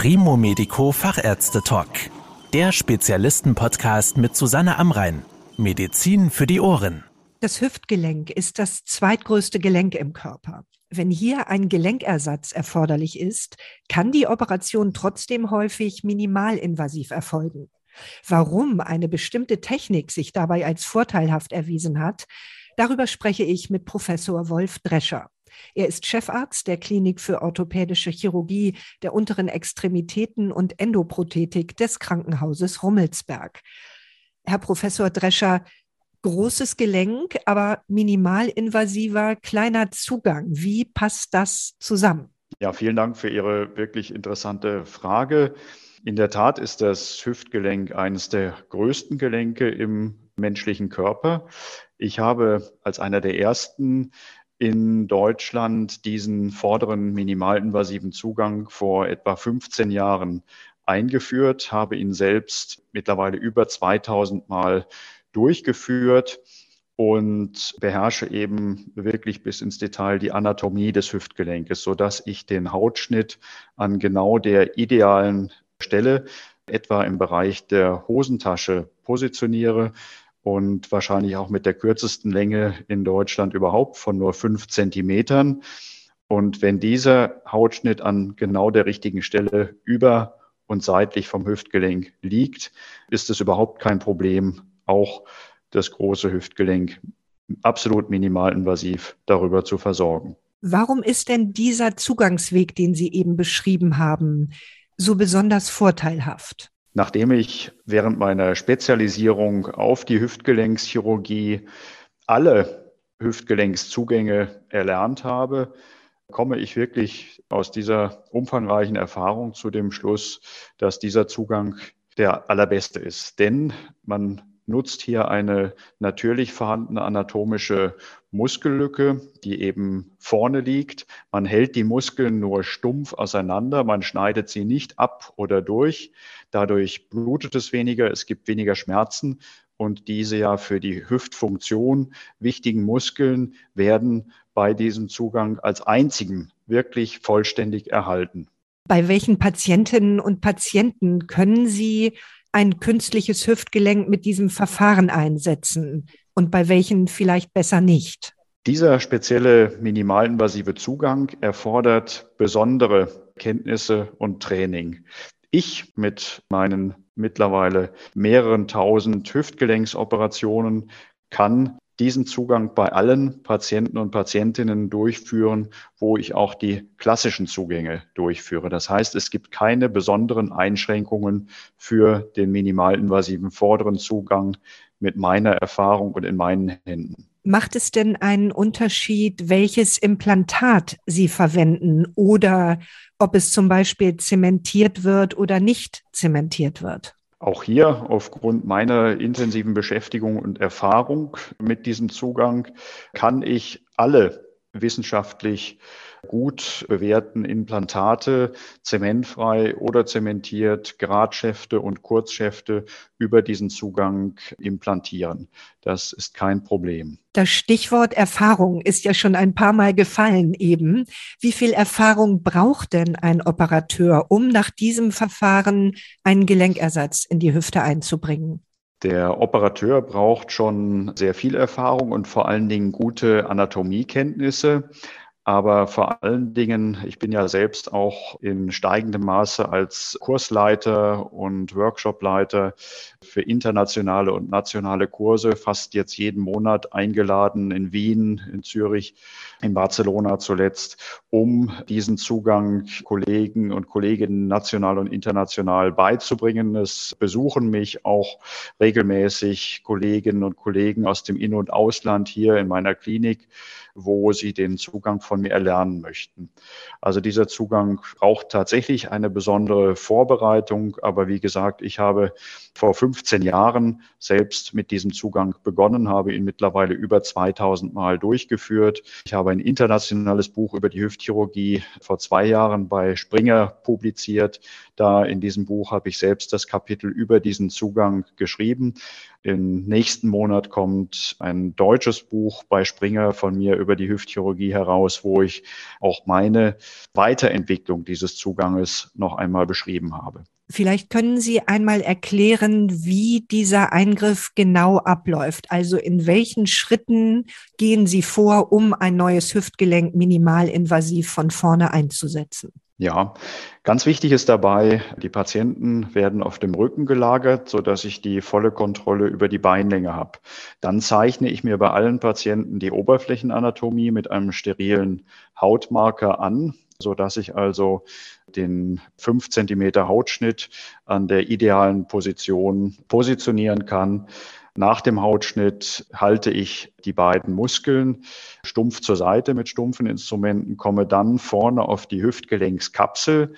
Primo Medico Fachärzte Talk. Der Spezialisten-Podcast mit Susanne Amrein. Medizin für die Ohren. Das Hüftgelenk ist das zweitgrößte Gelenk im Körper. Wenn hier ein Gelenkersatz erforderlich ist, kann die Operation trotzdem häufig minimalinvasiv erfolgen. Warum eine bestimmte Technik sich dabei als vorteilhaft erwiesen hat, darüber spreche ich mit Professor Wolf Drescher. Er ist Chefarzt der Klinik für orthopädische Chirurgie der unteren Extremitäten und Endoprothetik des Krankenhauses Rummelsberg. Herr Professor Drescher, großes Gelenk, aber minimalinvasiver, kleiner Zugang. Wie passt das zusammen? Ja, vielen Dank für Ihre wirklich interessante Frage. In der Tat ist das Hüftgelenk eines der größten Gelenke im menschlichen Körper. Ich habe als einer der ersten in Deutschland diesen vorderen minimalinvasiven Zugang vor etwa 15 Jahren eingeführt, habe ihn selbst mittlerweile über 2000 Mal durchgeführt und beherrsche eben wirklich bis ins Detail die Anatomie des Hüftgelenkes, so dass ich den Hautschnitt an genau der idealen Stelle, etwa im Bereich der Hosentasche, positioniere und wahrscheinlich auch mit der kürzesten Länge in Deutschland überhaupt von nur fünf Zentimetern. Und wenn dieser Hautschnitt an genau der richtigen Stelle über und seitlich vom Hüftgelenk liegt, ist es überhaupt kein Problem, auch das große Hüftgelenk absolut minimalinvasiv darüber zu versorgen. Warum ist denn dieser Zugangsweg, den Sie eben beschrieben haben, so besonders vorteilhaft? Nachdem ich während meiner Spezialisierung auf die Hüftgelenkschirurgie alle Hüftgelenkszugänge erlernt habe, komme ich wirklich aus dieser umfangreichen Erfahrung zu dem Schluss, dass dieser Zugang der allerbeste ist. Denn man nutzt hier eine natürlich vorhandene anatomische Muskellücke, die eben vorne liegt. Man hält die Muskeln nur stumpf auseinander, man schneidet sie nicht ab oder durch. Dadurch blutet es weniger, es gibt weniger Schmerzen und diese ja für die Hüftfunktion wichtigen Muskeln werden bei diesem Zugang als einzigen wirklich vollständig erhalten. Bei welchen Patientinnen und Patienten können Sie ein künstliches Hüftgelenk mit diesem Verfahren einsetzen und bei welchen vielleicht besser nicht? Dieser spezielle minimalinvasive Zugang erfordert besondere Kenntnisse und Training. Ich mit meinen mittlerweile mehreren tausend Hüftgelenksoperationen kann diesen Zugang bei allen Patienten und Patientinnen durchführen, wo ich auch die klassischen Zugänge durchführe. Das heißt, es gibt keine besonderen Einschränkungen für den minimalinvasiven vorderen Zugang mit meiner Erfahrung und in meinen Händen. Macht es denn einen Unterschied, welches Implantat Sie verwenden oder ob es zum Beispiel zementiert wird oder nicht zementiert wird? Auch hier aufgrund meiner intensiven Beschäftigung und Erfahrung mit diesem Zugang kann ich alle wissenschaftlich gut bewährten Implantate zementfrei oder zementiert, Gradschäfte und Kurzschäfte über diesen Zugang implantieren. Das ist kein Problem. Das Stichwort Erfahrung ist ja schon ein paar Mal gefallen eben. Wie viel Erfahrung braucht denn ein Operateur, um nach diesem Verfahren einen Gelenkersatz in die Hüfte einzubringen? Der Operateur braucht schon sehr viel Erfahrung und vor allen Dingen gute Anatomiekenntnisse. Aber vor allen Dingen, ich bin ja selbst auch in steigendem Maße als Kursleiter und Workshopleiter für internationale und nationale Kurse fast jetzt jeden Monat eingeladen in Wien, in Zürich, in Barcelona zuletzt, um diesen Zugang Kollegen und Kolleginnen national und international beizubringen. Es besuchen mich auch regelmäßig Kolleginnen und Kollegen aus dem In- und Ausland hier in meiner Klinik wo sie den Zugang von mir erlernen möchten. Also dieser Zugang braucht tatsächlich eine besondere Vorbereitung. Aber wie gesagt, ich habe vor 15 Jahren selbst mit diesem Zugang begonnen, habe ihn mittlerweile über 2000 Mal durchgeführt. Ich habe ein internationales Buch über die Hüftchirurgie vor zwei Jahren bei Springer publiziert. Da in diesem Buch habe ich selbst das Kapitel über diesen Zugang geschrieben. Im nächsten Monat kommt ein deutsches Buch bei Springer von mir über die Hüftchirurgie heraus, wo ich auch meine Weiterentwicklung dieses Zuganges noch einmal beschrieben habe. Vielleicht können Sie einmal erklären, wie dieser Eingriff genau abläuft. Also in welchen Schritten gehen Sie vor, um ein neues Hüftgelenk minimalinvasiv von vorne einzusetzen? Ja, ganz wichtig ist dabei, die Patienten werden auf dem Rücken gelagert, so dass ich die volle Kontrolle über die Beinlänge habe. Dann zeichne ich mir bei allen Patienten die Oberflächenanatomie mit einem sterilen Hautmarker an, so dass ich also den fünf Zentimeter Hautschnitt an der idealen Position positionieren kann. Nach dem Hautschnitt halte ich die beiden Muskeln stumpf zur Seite mit stumpfen Instrumenten, komme dann vorne auf die Hüftgelenkskapsel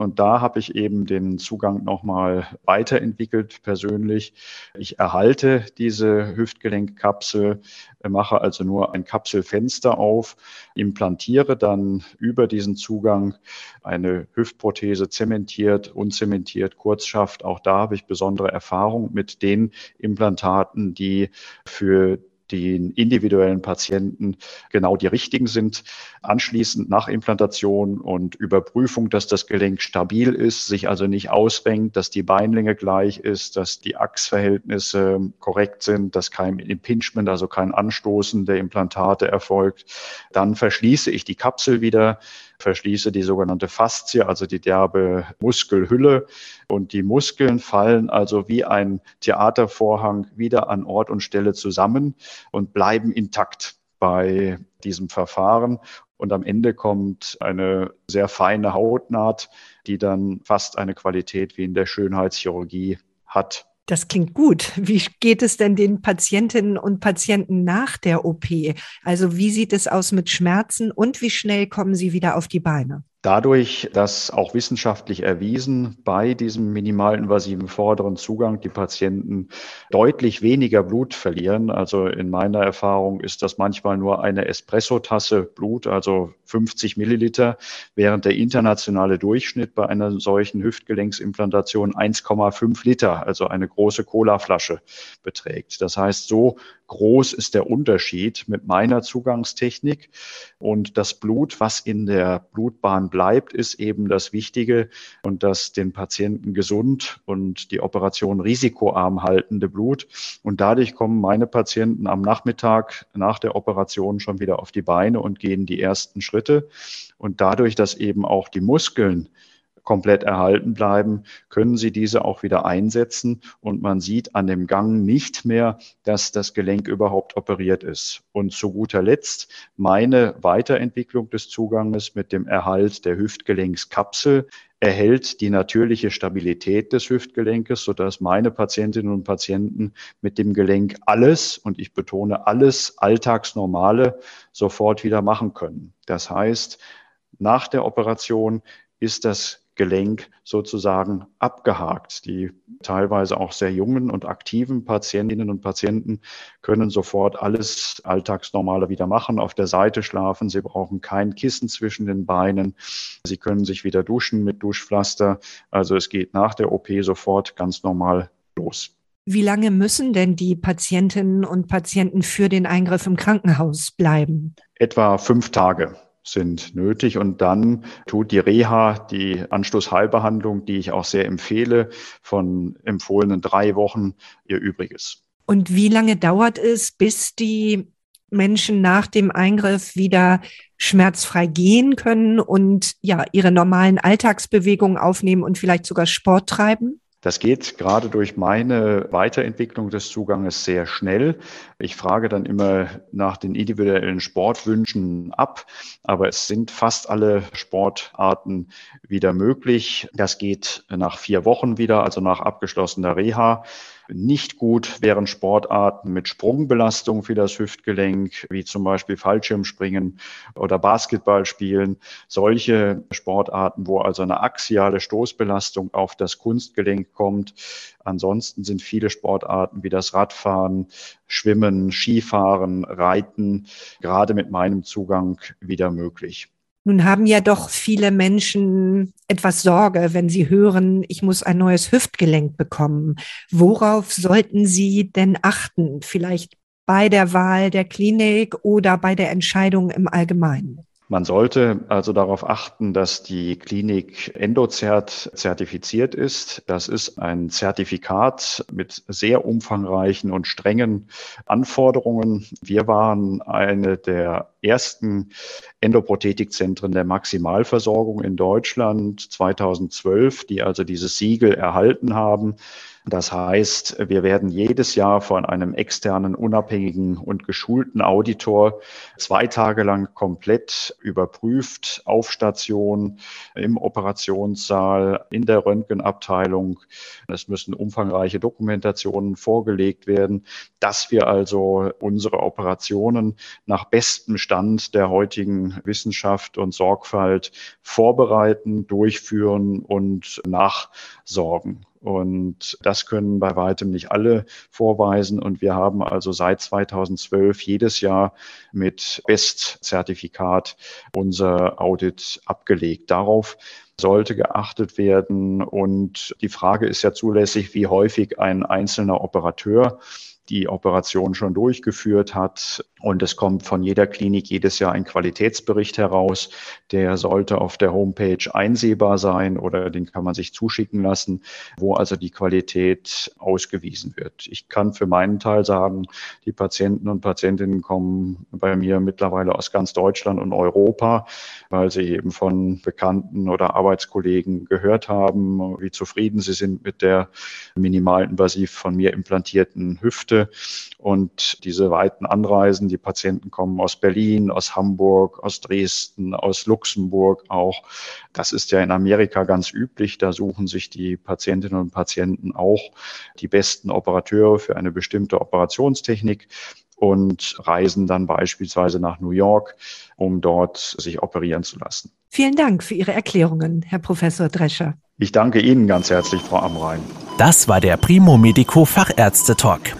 und da habe ich eben den Zugang nochmal weiterentwickelt persönlich. Ich erhalte diese Hüftgelenkkapsel, mache also nur ein Kapselfenster auf, implantiere dann über diesen Zugang eine Hüftprothese zementiert, unzementiert, Kurzschaft. Auch da habe ich besondere Erfahrung mit den Implantaten, die für den individuellen Patienten genau die richtigen sind. Anschließend nach Implantation und Überprüfung, dass das Gelenk stabil ist, sich also nicht ausrenkt, dass die Beinlänge gleich ist, dass die Achsverhältnisse korrekt sind, dass kein Impingement, also kein Anstoßen der Implantate erfolgt. Dann verschließe ich die Kapsel wieder verschließe die sogenannte Faszie, also die derbe Muskelhülle. Und die Muskeln fallen also wie ein Theatervorhang wieder an Ort und Stelle zusammen und bleiben intakt bei diesem Verfahren. Und am Ende kommt eine sehr feine Hautnaht, die dann fast eine Qualität wie in der Schönheitschirurgie hat. Das klingt gut. Wie geht es denn den Patientinnen und Patienten nach der OP? Also wie sieht es aus mit Schmerzen und wie schnell kommen sie wieder auf die Beine? Dadurch, dass auch wissenschaftlich erwiesen bei diesem minimalinvasiven vorderen Zugang die Patienten deutlich weniger Blut verlieren. Also in meiner Erfahrung ist das manchmal nur eine Espressotasse Blut, also 50 Milliliter, während der internationale Durchschnitt bei einer solchen Hüftgelenksimplantation 1,5 Liter, also eine große Colaflasche beträgt. Das heißt, so groß ist der Unterschied mit meiner Zugangstechnik. Und das Blut, was in der Blutbahn bleibt, ist eben das Wichtige und das den Patienten gesund und die Operation risikoarm haltende Blut. Und dadurch kommen meine Patienten am Nachmittag nach der Operation schon wieder auf die Beine und gehen die ersten Schritte. Und dadurch, dass eben auch die Muskeln komplett erhalten bleiben, können Sie diese auch wieder einsetzen und man sieht an dem Gang nicht mehr, dass das Gelenk überhaupt operiert ist. Und zu guter Letzt meine Weiterentwicklung des Zuganges mit dem Erhalt der Hüftgelenkskapsel erhält die natürliche Stabilität des Hüftgelenkes, sodass meine Patientinnen und Patienten mit dem Gelenk alles, und ich betone alles, Alltagsnormale sofort wieder machen können. Das heißt, nach der Operation ist das Gelenk sozusagen abgehakt. Die teilweise auch sehr jungen und aktiven Patientinnen und Patienten können sofort alles Alltagsnormale wieder machen, auf der Seite schlafen. Sie brauchen kein Kissen zwischen den Beinen. Sie können sich wieder duschen mit Duschpflaster. Also es geht nach der OP sofort ganz normal los. Wie lange müssen denn die Patientinnen und Patienten für den Eingriff im Krankenhaus bleiben? Etwa fünf Tage sind nötig. Und dann tut die Reha, die Anschlussheilbehandlung, die ich auch sehr empfehle, von empfohlenen drei Wochen ihr Übriges. Und wie lange dauert es, bis die Menschen nach dem Eingriff wieder schmerzfrei gehen können und ja, ihre normalen Alltagsbewegungen aufnehmen und vielleicht sogar Sport treiben? Das geht gerade durch meine Weiterentwicklung des Zuganges sehr schnell. Ich frage dann immer nach den individuellen Sportwünschen ab, aber es sind fast alle Sportarten wieder möglich. Das geht nach vier Wochen wieder, also nach abgeschlossener Reha. Nicht gut wären Sportarten mit Sprungbelastung für das Hüftgelenk, wie zum Beispiel Fallschirmspringen oder Basketballspielen. Solche Sportarten, wo also eine axiale Stoßbelastung auf das Kunstgelenk kommt. Ansonsten sind viele Sportarten wie das Radfahren, Schwimmen, Skifahren, Reiten gerade mit meinem Zugang wieder möglich. Nun haben ja doch viele Menschen etwas Sorge, wenn sie hören, ich muss ein neues Hüftgelenk bekommen. Worauf sollten sie denn achten? Vielleicht bei der Wahl der Klinik oder bei der Entscheidung im Allgemeinen? Man sollte also darauf achten, dass die Klinik Endozert zertifiziert ist. Das ist ein Zertifikat mit sehr umfangreichen und strengen Anforderungen. Wir waren eine der ersten Endoprothetikzentren der Maximalversorgung in Deutschland 2012, die also dieses Siegel erhalten haben. Das heißt, wir werden jedes Jahr von einem externen, unabhängigen und geschulten Auditor zwei Tage lang komplett überprüft, auf Station, im Operationssaal, in der Röntgenabteilung. Es müssen umfangreiche Dokumentationen vorgelegt werden, dass wir also unsere Operationen nach bestem Stand der heutigen Wissenschaft und Sorgfalt vorbereiten, durchführen und nachsorgen. Und das können bei weitem nicht alle vorweisen. Und wir haben also seit 2012 jedes Jahr mit Bestzertifikat unser Audit abgelegt. Darauf sollte geachtet werden. Und die Frage ist ja zulässig, wie häufig ein einzelner Operateur die Operation schon durchgeführt hat. Und es kommt von jeder Klinik jedes Jahr ein Qualitätsbericht heraus. Der sollte auf der Homepage einsehbar sein oder den kann man sich zuschicken lassen, wo also die Qualität ausgewiesen wird. Ich kann für meinen Teil sagen, die Patienten und Patientinnen kommen bei mir mittlerweile aus ganz Deutschland und Europa, weil sie eben von Bekannten oder Arbeitskollegen gehört haben, wie zufrieden sie sind mit der minimalinvasiv von mir implantierten Hüfte und diese weiten Anreisen, die Patienten kommen aus Berlin, aus Hamburg, aus Dresden, aus Luxemburg auch. Das ist ja in Amerika ganz üblich. Da suchen sich die Patientinnen und Patienten auch die besten Operateure für eine bestimmte Operationstechnik und reisen dann beispielsweise nach New York, um dort sich operieren zu lassen. Vielen Dank für Ihre Erklärungen, Herr Professor Drescher. Ich danke Ihnen ganz herzlich, Frau Amrein. Das war der Primo Medico Fachärzte Talk.